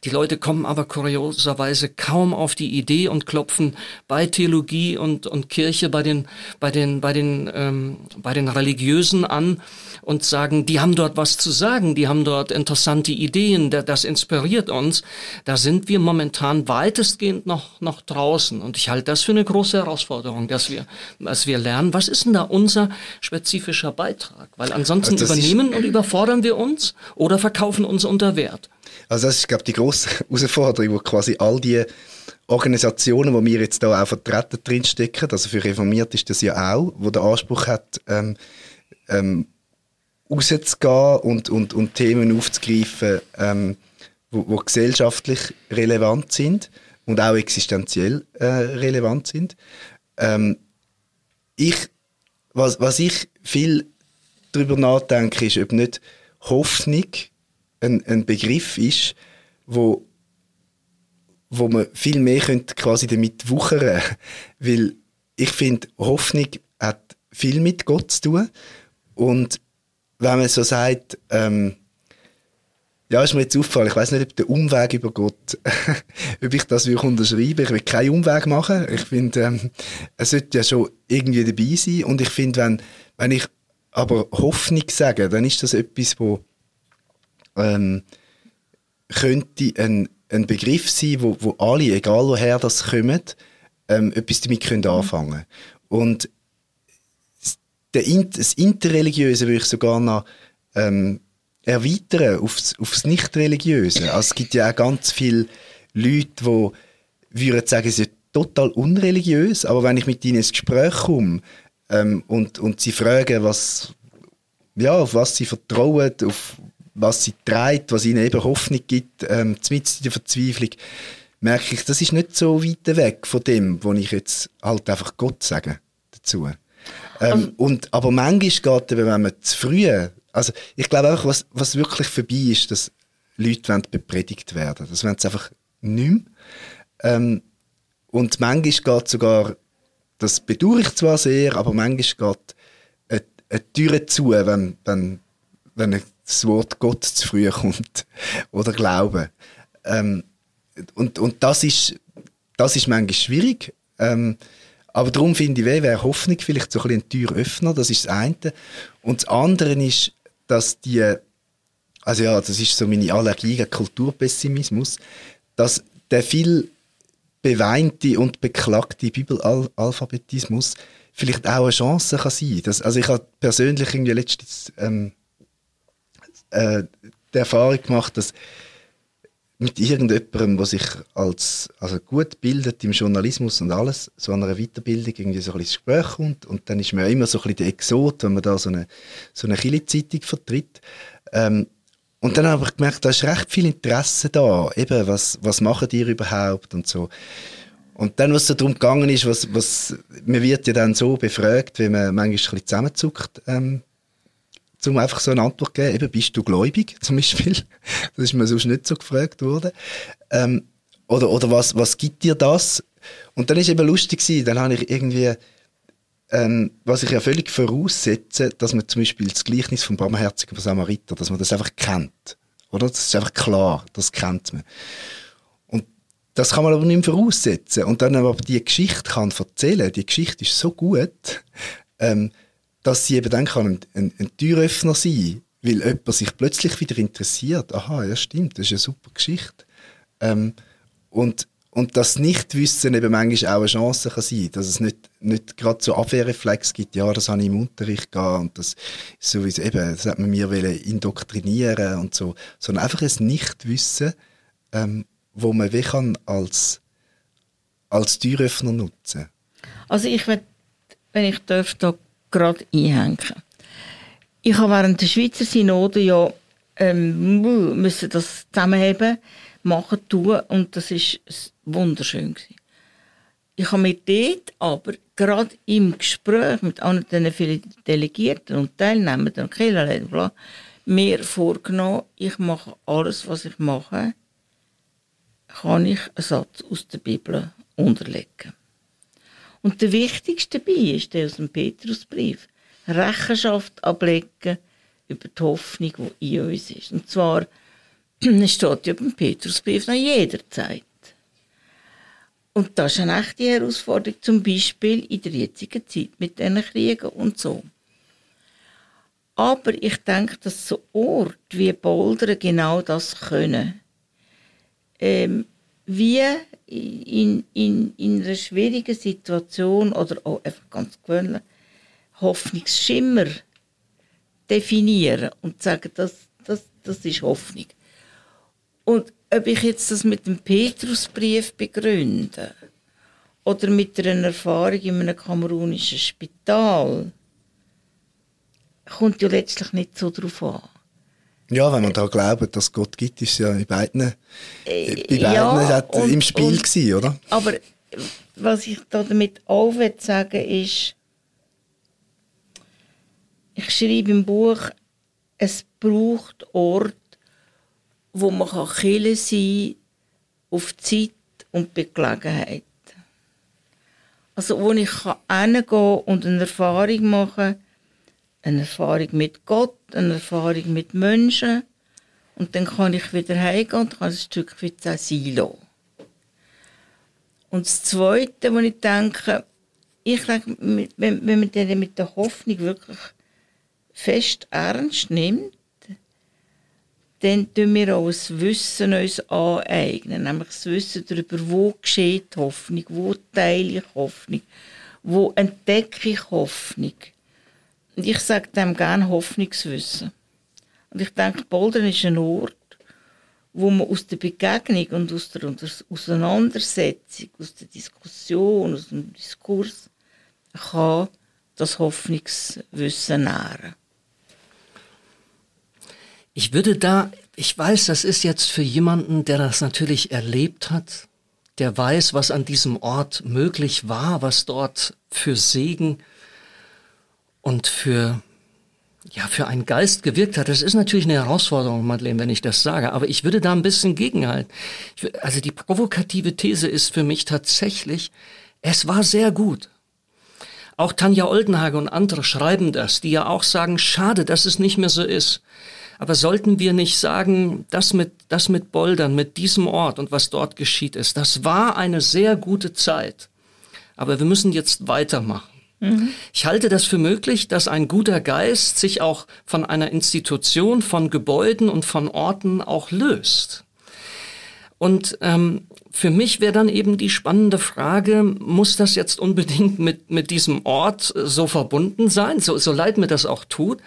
Die Leute kommen aber kurioserweise kaum auf die Idee und klopfen bei Theologie und, und Kirche, bei den, bei den, bei den, ähm, bei den Religiösen an und sagen, die haben dort was zu sagen, die haben dort interessante Ideen, das inspiriert uns. Da sind wir momentan weitestgehend noch, noch draußen. Und ich halte das für eine große Herausforderung, dass wir was wir lernen. Was ist denn da unser spezifischer Beitrag? Weil ansonsten also übernehmen und überfordern wir uns oder verkaufen uns unter Wert. Also das ist, glaube ich, die grosse Herausforderung, wo quasi all die Organisationen, die wir jetzt da auch vertreten drinstecken, also für Reformiert ist das ja auch, wo der Anspruch hat, ähm, ähm, rauszugehen und, und, und Themen aufzugreifen, ähm, wo, wo gesellschaftlich relevant sind und auch existenziell äh, relevant sind. Ähm, ich, was, was ich viel darüber nachdenke, ist, ob nicht Hoffnung ein, ein Begriff ist, wo, wo man viel mehr könnte quasi damit wuchern Weil ich finde, Hoffnung hat viel mit Gott zu tun. Und wenn man so sagt, ähm, ja, ist mir jetzt aufgefallen, ich weiß nicht, ob der Umweg über Gott, ob ich das wirklich unterschreibe. Ich will keinen Umweg machen. Ich finde, ähm, es sollte ja schon irgendwie dabei sein. Und ich finde, wenn, wenn ich aber Hoffnung sage, dann ist das etwas, wo ähm, könnte ein, ein Begriff sein, wo, wo alle, egal woher das kommen, ähm, etwas damit können mhm. anfangen Und der, das Interreligiöse würde ich sogar noch ähm, erweitern aufs, aufs Nicht-Religiöse. Also es gibt ja auch ganz viele Leute, die würden sagen, sie sind total unreligiös, aber wenn ich mit ihnen ins Gespräch komme ähm, und, und sie fragen, was, ja, auf was sie vertrauen, auf was sie treibt, was ihnen eben Hoffnung gibt, ähm, mit der Verzweiflung, merke ich, das ist nicht so weit weg von dem, wo ich jetzt halt einfach Gott sage dazu. Ähm, um. und, aber manchmal geht es, wenn man zu früh also ich glaube auch, was, was wirklich vorbei ist, dass Leute bepredigt werden. Das wollen sie einfach nicht mehr. Ähm, und manchmal geht sogar, das bedauere ich zwar sehr, aber manchmal geht eine, eine Tür zu, wenn, wenn, wenn das Wort Gott zu früh kommt. Oder Glauben. Ähm, und, und das ist, das ist manchmal schwierig. Ähm, aber darum finde ich, wäre Hoffnung vielleicht so ein bisschen ein Türöffner, das ist das eine. Und das andere ist, dass die, also ja, das ist so meine Allergie gegen Kulturpessimismus, dass der viel beweinte und beklagte Bibelalphabetismus vielleicht auch eine Chance kann sein. Das, also ich habe persönlich irgendwie letztens ähm, äh, die Erfahrung gemacht, dass mit irgendjemandem, der sich als also gut bildet im Journalismus und alles, so an einer Weiterbildung irgendwie so ein bisschen Gespräch kommt und dann ist man ja immer so ein bisschen der Exot, wenn man da so eine, so eine Chili-Zeitung vertritt. Ähm, und dann habe ich gemerkt, da ist recht viel Interesse da, eben, was, was machen die überhaupt und so. Und dann, was so darum gegangen ist, was, was, man wird ja dann so befragt, wie man manchmal ein bisschen zusammenzuckt, ähm, um einfach so eine Antwort zu geben, eben, bist du gläubig, zum Beispiel? Das ist mir sonst nicht so gefragt worden. Ähm, oder, oder was, was gibt dir das? Und dann ist eben lustig gewesen, dann habe ich irgendwie, ähm, was ich ja völlig voraussetze, dass man zum Beispiel das Gleichnis vom barmherzigen Samariter, dass man das einfach kennt. Oder? Das ist einfach klar, das kennt man. Und das kann man aber nicht mehr voraussetzen. Und dann aber die Geschichte kann erzählen, die Geschichte ist so gut, ähm, dass sie eben dann kann ein, ein, Türöffner sein weil jemand sich plötzlich wieder interessiert. Aha, ja stimmt, das ist eine super Geschichte. Ähm, und, und das Nichtwissen eben manchmal auch eine Chance kann sein, dass es nicht, nicht gerade so Abwehrreflex gibt, ja, das habe ich im Unterricht gehabt und das sowieso eben, das hat man mir indoktrinieren und so, sondern einfach ein Nichtwissen, ähm, wo man wie kann als, als Türöffner nutzen. Also ich will, wenn ich darf, da gerade einhängen. Ich habe während der Schweizer Synode ja ähm, müssen das zusammenheben, machen, tun und das ist wunderschön gewesen. Ich habe mir dort aber gerade im Gespräch mit anderen vielen Delegierten und Teilnehmern und Kirchenleuten mir vorgenommen, ich mache alles, was ich mache, kann ich einen Satz aus der Bibel unterlegen. Und der wichtigste dabei ist der aus dem Petrusbrief. Rechenschaft ablegen über die Hoffnung, die in uns ist. Und zwar steht ja beim Petrusbrief nach jeder Zeit. Und das ist eine echte Herausforderung, zum Beispiel in der jetzigen Zeit mit diesen Kriegen und so. Aber ich denke, dass so Orte wie Boulder genau das können. Ähm, wie in, in, in einer schwierigen Situation oder auch einfach ganz gewöhnlich Hoffnungsschimmer definieren und sagen, das, das, das ist Hoffnung. Und ob ich jetzt das mit dem Petrusbrief begründe oder mit einer Erfahrung in einem kamerunischen Spital, kommt ja letztlich nicht so drauf an. Ja, wenn man da glaubt, dass Gott gibt, ist ja in beiden, äh, bei beiden ja, und, im Spiel und, gewesen, oder? Aber was ich da damit auch sagen will, ist, ich schreibe im Buch, es braucht Ort, wo man kann Kille sein auf Zeit und Begelegenheit. Also wo ich hingehen kann und eine Erfahrung machen eine Erfahrung mit Gott, eine Erfahrung mit Menschen und dann kann ich wieder heimgehen und kann ein Stück weit sein. Und das Zweite, was ich denke, ich denke, wenn, wenn man mit der Hoffnung wirklich fest ernst nimmt, dann tun wir auch das Wissen uns aneignen. Nämlich das Wissen darüber, wo geschieht Hoffnung, wo teile ich Hoffnung, wo entdecke ich Hoffnung. Und ich sage dem gerne Hoffnungswissen. Und ich denke, Boldern ist ein Ort, wo man aus der Begegnung und aus der Auseinandersetzung, aus der Diskussion, aus dem Diskurs, kann das Hoffnungswissen nähren. Ich würde da, ich weiß, das ist jetzt für jemanden, der das natürlich erlebt hat, der weiß, was an diesem Ort möglich war, was dort für Segen und für ja, für einen Geist gewirkt hat, das ist natürlich eine Herausforderung, Madeleine, wenn ich das sage, aber ich würde da ein bisschen gegenhalten. also die provokative These ist für mich tatsächlich, es war sehr gut. Auch Tanja Oldenhage und andere schreiben das, die ja auch sagen, schade, dass es nicht mehr so ist. Aber sollten wir nicht sagen, das mit, das mit Boldern, mit diesem Ort und was dort geschieht ist, das war eine sehr gute Zeit. Aber wir müssen jetzt weitermachen. Mhm. Ich halte das für möglich, dass ein guter Geist sich auch von einer Institution, von Gebäuden und von Orten auch löst. Und ähm, für mich wäre dann eben die spannende Frage, muss das jetzt unbedingt mit, mit diesem Ort so verbunden sein, so, so leid mir das auch tut?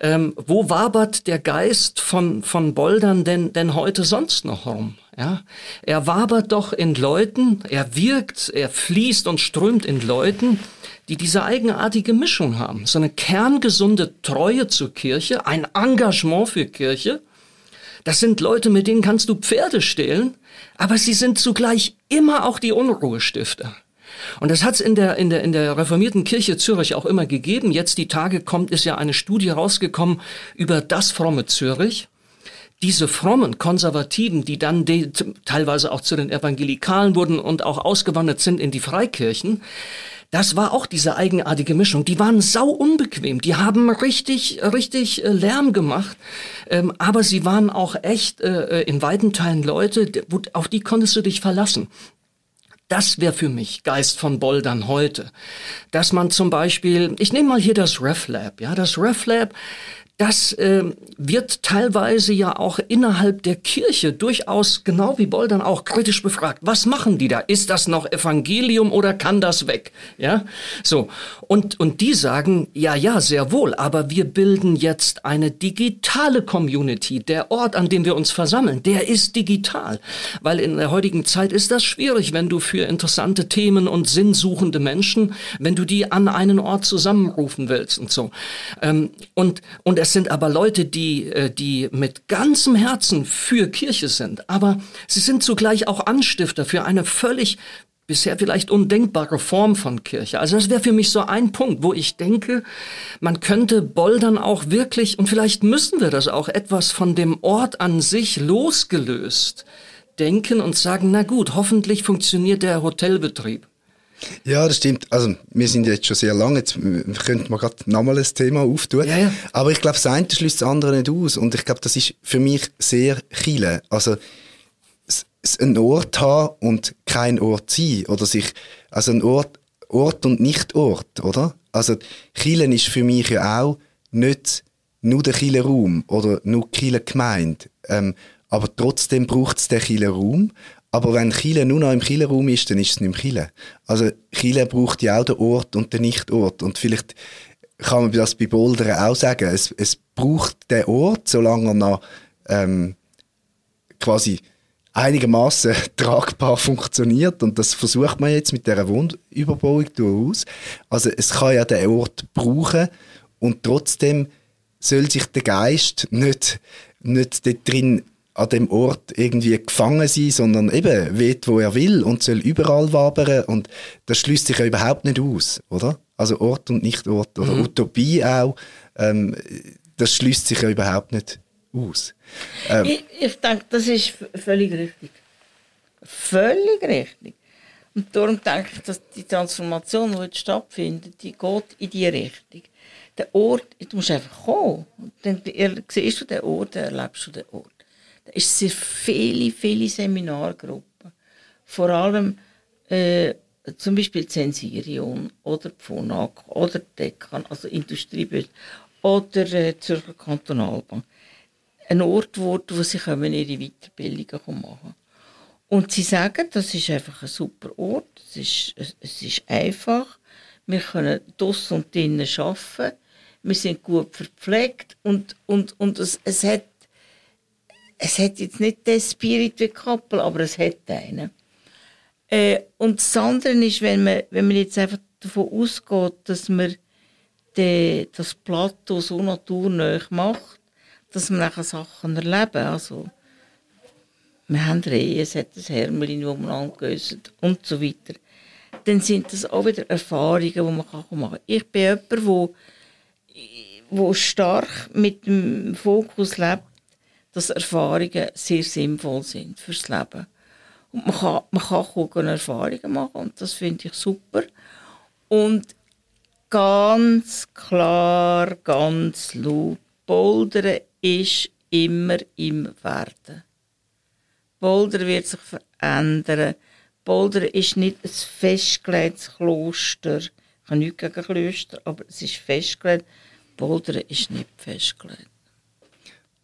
Ähm, wo wabert der Geist von, von Boldern denn, denn heute sonst noch rum? Ja, er wabert doch in Leuten, er wirkt, er fließt und strömt in Leuten, die diese eigenartige Mischung haben. So eine kerngesunde Treue zur Kirche, ein Engagement für Kirche. Das sind Leute, mit denen kannst du Pferde stehlen, aber sie sind zugleich immer auch die Unruhestifter. Und das hat es in der, in, der, in der reformierten Kirche Zürich auch immer gegeben. Jetzt die Tage kommt, ist ja eine Studie rausgekommen über das fromme Zürich. diese frommen Konservativen, die dann teilweise auch zu den Evangelikalen wurden und auch ausgewandert sind in die Freikirchen, das war auch diese eigenartige Mischung. Die waren sau unbequem. Die haben richtig, richtig äh, Lärm gemacht. Ähm, aber sie waren auch echt äh, äh in weiten Teilen Leute, auf die konntest du dich verlassen. Das wäre für mich Geist von Bouldern heute. Dass man zum Beispiel, ich nehme mal hier das RefLab, ja, das RefLab, das äh, wird teilweise ja auch innerhalb der Kirche durchaus, genau wie Boll dann auch, kritisch befragt. Was machen die da? Ist das noch Evangelium oder kann das weg? Ja, so. Und, und die sagen, ja, ja, sehr wohl, aber wir bilden jetzt eine digitale Community. Der Ort, an dem wir uns versammeln, der ist digital. Weil in der heutigen Zeit ist das schwierig, wenn du für interessante Themen und sinnsuchende Menschen, wenn du die an einen Ort zusammenrufen willst und so. Ähm, und, und es sind aber Leute, die, äh, die mit ganzem Herzen für Kirche sind, aber sie sind zugleich auch Anstifter für eine völlig bisher vielleicht undenkbare Form von Kirche. Also das wäre für mich so ein Punkt, wo ich denke, man könnte Boldern auch wirklich, und vielleicht müssen wir das auch, etwas von dem Ort an sich losgelöst denken und sagen, na gut, hoffentlich funktioniert der Hotelbetrieb. Ja, das stimmt. Also, wir sind jetzt schon sehr lange, jetzt könnte man gerade nochmal ein Thema auftun. Ja, ja. Aber ich glaube, das eine schließt das andere nicht aus. Und ich glaube, das ist für mich sehr chile. Also, einen Ort haben und kein Ort sein. Oder sich, also ein Ort, Ort und nicht Ort, oder? Also, Chilen ist für mich ja auch nicht nur der Kieler Raum oder nur Kieler Gemeinde. Ähm, aber trotzdem braucht es den Kieler Raum. Aber wenn Chile nur noch im Chile Raum ist, dann ist es nicht mehr Chile. Also Chile braucht ja auch den Ort und den Nichtort. Und vielleicht kann man das bei Bouldern auch sagen. Es, es braucht den Ort, solange er noch ähm, quasi einigermaßen tragbar funktioniert und das versucht man jetzt mit der Wohnüberbauung durchaus. Also es kann ja den Ort brauchen und trotzdem soll sich der Geist nicht, nicht dort drin an dem Ort irgendwie gefangen sein, sondern eben weht, wo er will und soll überall wabern und das schließt sich ja überhaupt nicht aus, oder? Also Ort und Nicht-Ort oder mhm. Utopie auch, ähm, das schließt sich ja überhaupt nicht aus. Ähm, ich, ich denke, das ist völlig richtig. Völlig richtig. Und darum denke ich, dass die Transformation, die jetzt stattfindet, die geht in die Richtung. Der Ort, du musst einfach kommen. Dann siehst du den Ort, dann erlebst du den Ort. Ist sehr viele, viele Seminargruppen. Vor allem äh, zum Beispiel Zensirion oder Phonak oder Dekan, also Industriebüro oder äh, Zürcher Kantonalbank. Ein Ort, wo, wo sie können ihre Weiterbildungen machen Und sie sagen, das ist einfach ein super Ort, es ist, es ist einfach, wir können draussen und drinnen arbeiten, wir sind gut verpflegt und, und, und es, es hat es hat jetzt nicht den Spirit wie Kappel, aber es hat einen. Äh, und das andere ist, wenn man, wenn man jetzt einfach davon ausgeht, dass man de, das Plateau so naturnah macht, dass man nachher Sachen erleben. Also, wir haben Rehe, es hat ein Hermelin, das man angehört und so weiter. Dann sind das auch wieder Erfahrungen, die man machen kann. Ich bin jemand, der, der stark mit dem Fokus lebt, dass Erfahrungen sehr sinnvoll sind fürs Leben. Und man kann, man kann gucken, Erfahrungen machen und das finde ich super. Und ganz klar, ganz laut, Bouldern ist immer im Werden. Bouldern wird sich verändern. Bouldern ist nicht ein festgelegtes Kloster. Ich habe nichts gegen Klöster, aber es ist festgelegt. Bouldern ist nicht festgelegt.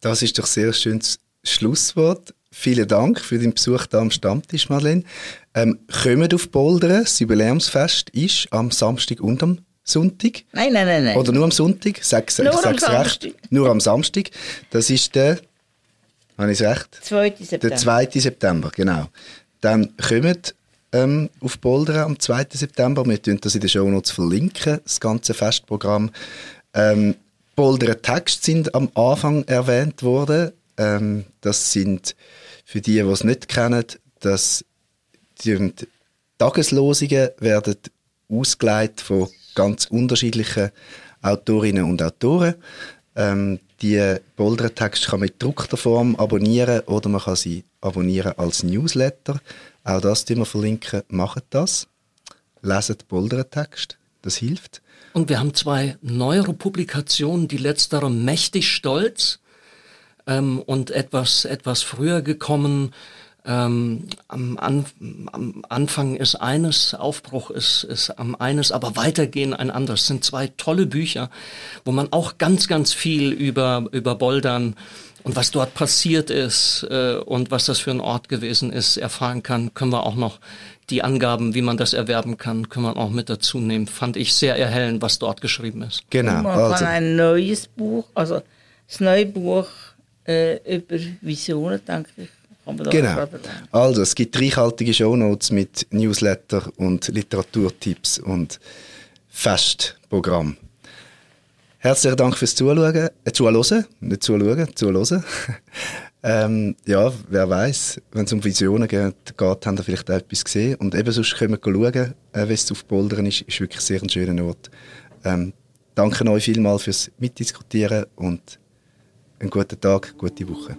Das ist doch sehr schönes Schlusswort. Vielen Dank für den Besuch hier am Stammtisch, Madeleine. Ähm, kommt auf Bouldern. Das Jubiläumsfest ist am Samstag und am Sonntag. Nein, nein, nein. nein. Oder nur am Sonntag? Sag, nur am Samstag. Recht. Nur am Samstag. Das ist der, habe ich recht? 2. September. Der 2. September, genau. Dann kommt ähm, auf Bouldern am 2. September. Wir verlinken das in den Show Notes verlinken, das ganze Festprogramm. Ähm, Bolderer Texte sind am Anfang erwähnt worden. Ähm, das sind, für die, die es nicht kennen, dass die Tageslosungen werden ausgeleitet von ganz unterschiedlichen Autorinnen und Autoren. Ähm, Die Boulder-Texte kann man in gedruckter Form abonnieren oder man kann sie abonnieren als Newsletter. Auch das tun wir verlinken. Macht das. Leset Boulder-Text. Das hilft. Und wir haben zwei neuere Publikationen, die letztere mächtig stolz ähm, und etwas, etwas früher gekommen. Ähm, am, An am, Anfang ist eines, Aufbruch ist, ist am eines, aber weitergehen ein anderes. Das sind zwei tolle Bücher, wo man auch ganz, ganz viel über, über Bouldern und was dort passiert ist äh, und was das für ein Ort gewesen ist, erfahren kann, können wir auch noch die Angaben, wie man das erwerben kann, können wir auch mit dazu nehmen. Fand ich sehr erhellend, was dort geschrieben ist. Genau. Man Also, kann ein neues Buch, also das neue Buch äh, über Visionen, denke ich, kann man da Genau. Also, es gibt reichhaltige Shownotes mit Newsletter und Literaturtipps und Festprogramm. Herzlichen Dank fürs Zuschauen, äh, Zuhören, nicht Zuschauen, Zuhören. ähm, ja, wer weiß, wenn es um Visionen geht, geht, haben ihr vielleicht auch etwas gesehen. Und eben sonst können wir schauen, äh, wie es auf Bouldern ist. Ist wirklich sehr ein schöner Ort. Ähm, danke euch vielmals fürs Mitdiskutieren und einen guten Tag, gute Woche.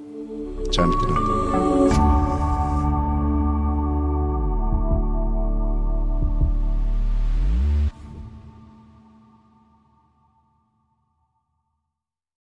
Ciao miteinander.